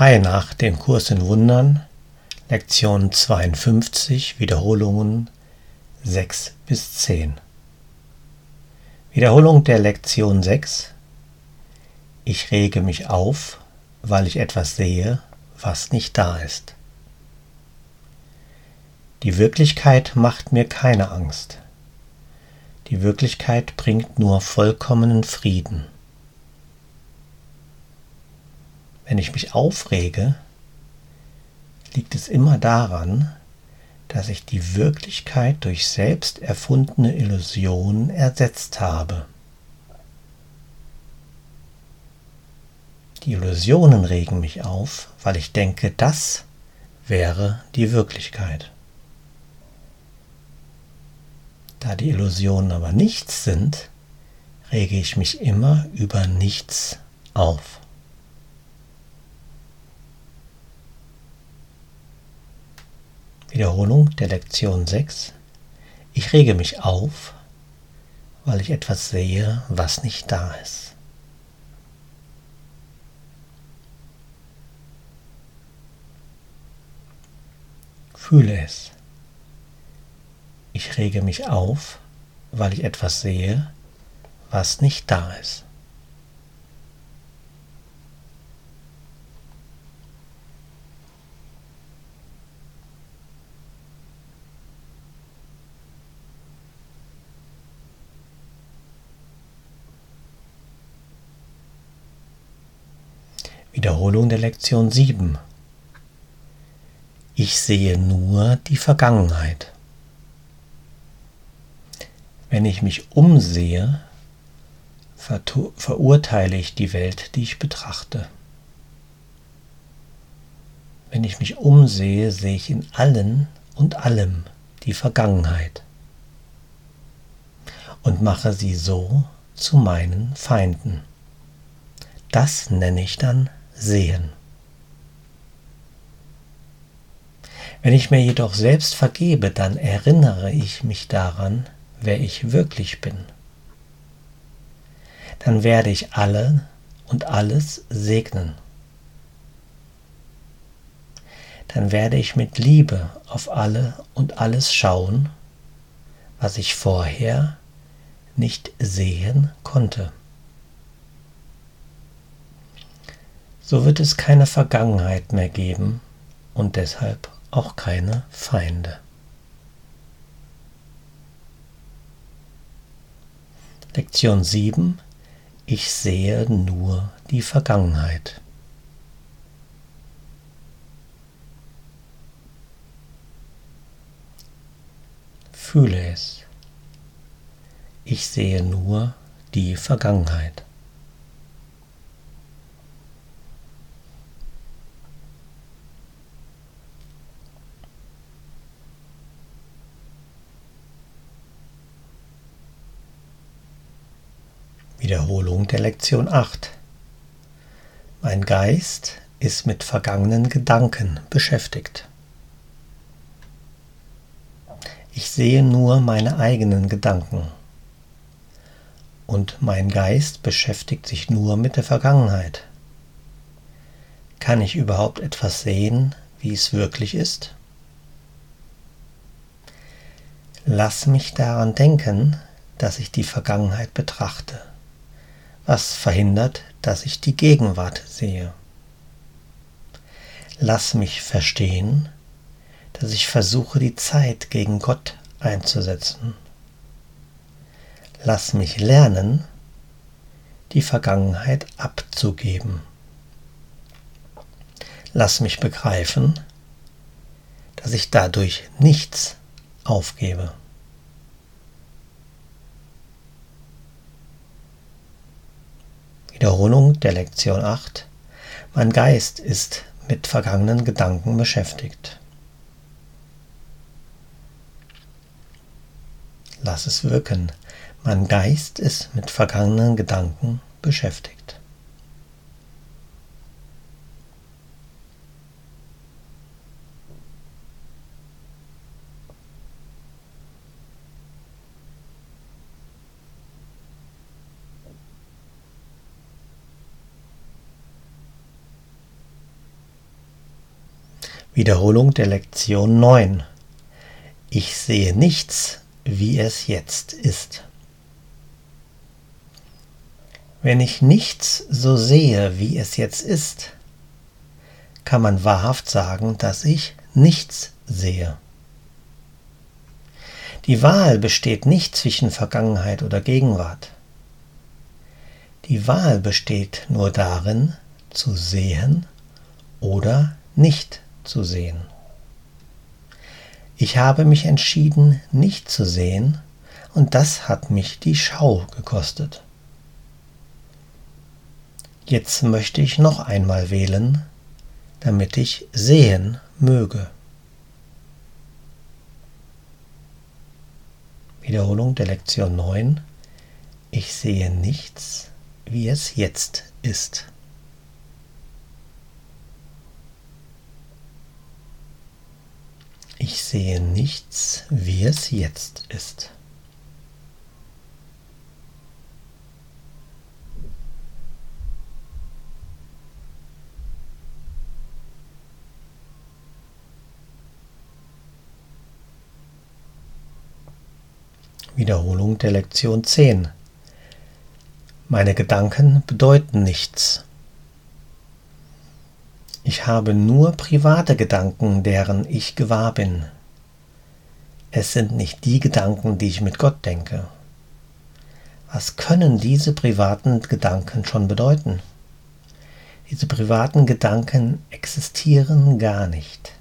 Frei nach dem Kurs in Wundern, Lektion 52, Wiederholungen 6 bis 10. Wiederholung der Lektion 6. Ich rege mich auf, weil ich etwas sehe, was nicht da ist. Die Wirklichkeit macht mir keine Angst. Die Wirklichkeit bringt nur vollkommenen Frieden. Wenn ich mich aufrege, liegt es immer daran, dass ich die Wirklichkeit durch selbst erfundene Illusionen ersetzt habe. Die Illusionen regen mich auf, weil ich denke, das wäre die Wirklichkeit. Da die Illusionen aber nichts sind, rege ich mich immer über nichts auf. Wiederholung der Lektion 6. Ich rege mich auf, weil ich etwas sehe, was nicht da ist. Fühle es. Ich rege mich auf, weil ich etwas sehe, was nicht da ist. Wiederholung der Lektion 7. Ich sehe nur die Vergangenheit. Wenn ich mich umsehe, verurteile ich die Welt, die ich betrachte. Wenn ich mich umsehe, sehe ich in allen und allem die Vergangenheit und mache sie so zu meinen Feinden. Das nenne ich dann sehen. Wenn ich mir jedoch selbst vergebe, dann erinnere ich mich daran, wer ich wirklich bin. Dann werde ich alle und alles segnen. Dann werde ich mit Liebe auf alle und alles schauen, was ich vorher nicht sehen konnte. So wird es keine Vergangenheit mehr geben und deshalb auch keine Feinde. Lektion 7 Ich sehe nur die Vergangenheit. Fühle es. Ich sehe nur die Vergangenheit. Wiederholung der Lektion 8. Mein Geist ist mit vergangenen Gedanken beschäftigt. Ich sehe nur meine eigenen Gedanken. Und mein Geist beschäftigt sich nur mit der Vergangenheit. Kann ich überhaupt etwas sehen, wie es wirklich ist? Lass mich daran denken, dass ich die Vergangenheit betrachte was verhindert, dass ich die Gegenwart sehe. Lass mich verstehen, dass ich versuche, die Zeit gegen Gott einzusetzen. Lass mich lernen, die Vergangenheit abzugeben. Lass mich begreifen, dass ich dadurch nichts aufgebe. Wiederholung der Lektion 8. Mein Geist ist mit vergangenen Gedanken beschäftigt. Lass es wirken. Mein Geist ist mit vergangenen Gedanken beschäftigt. Wiederholung der Lektion 9. Ich sehe nichts, wie es jetzt ist. Wenn ich nichts so sehe, wie es jetzt ist, kann man wahrhaft sagen, dass ich nichts sehe. Die Wahl besteht nicht zwischen Vergangenheit oder Gegenwart. Die Wahl besteht nur darin, zu sehen oder nicht zu sehen. Ich habe mich entschieden, nicht zu sehen, und das hat mich die Schau gekostet. Jetzt möchte ich noch einmal wählen, damit ich sehen möge. Wiederholung der Lektion 9. Ich sehe nichts, wie es jetzt ist. Ich sehe nichts, wie es jetzt ist. Wiederholung der Lektion 10. Meine Gedanken bedeuten nichts. Ich habe nur private Gedanken, deren ich gewahr bin. Es sind nicht die Gedanken, die ich mit Gott denke. Was können diese privaten Gedanken schon bedeuten? Diese privaten Gedanken existieren gar nicht.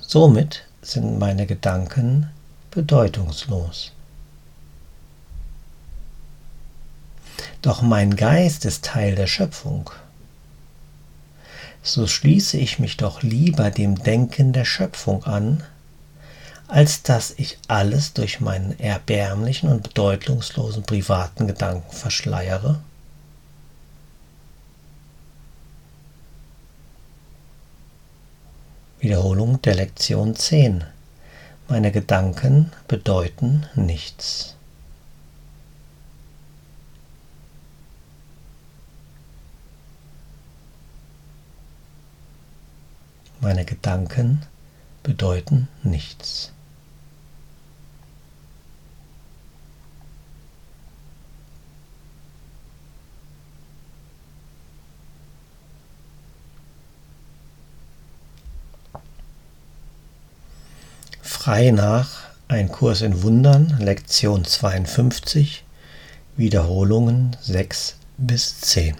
Somit sind meine Gedanken bedeutungslos. Doch mein Geist ist Teil der Schöpfung so schließe ich mich doch lieber dem Denken der Schöpfung an, als dass ich alles durch meinen erbärmlichen und bedeutungslosen privaten Gedanken verschleiere? Wiederholung der Lektion 10. Meine Gedanken bedeuten nichts. Meine Gedanken bedeuten nichts. Frei nach Ein Kurs in Wundern, Lektion 52, Wiederholungen 6 bis 10.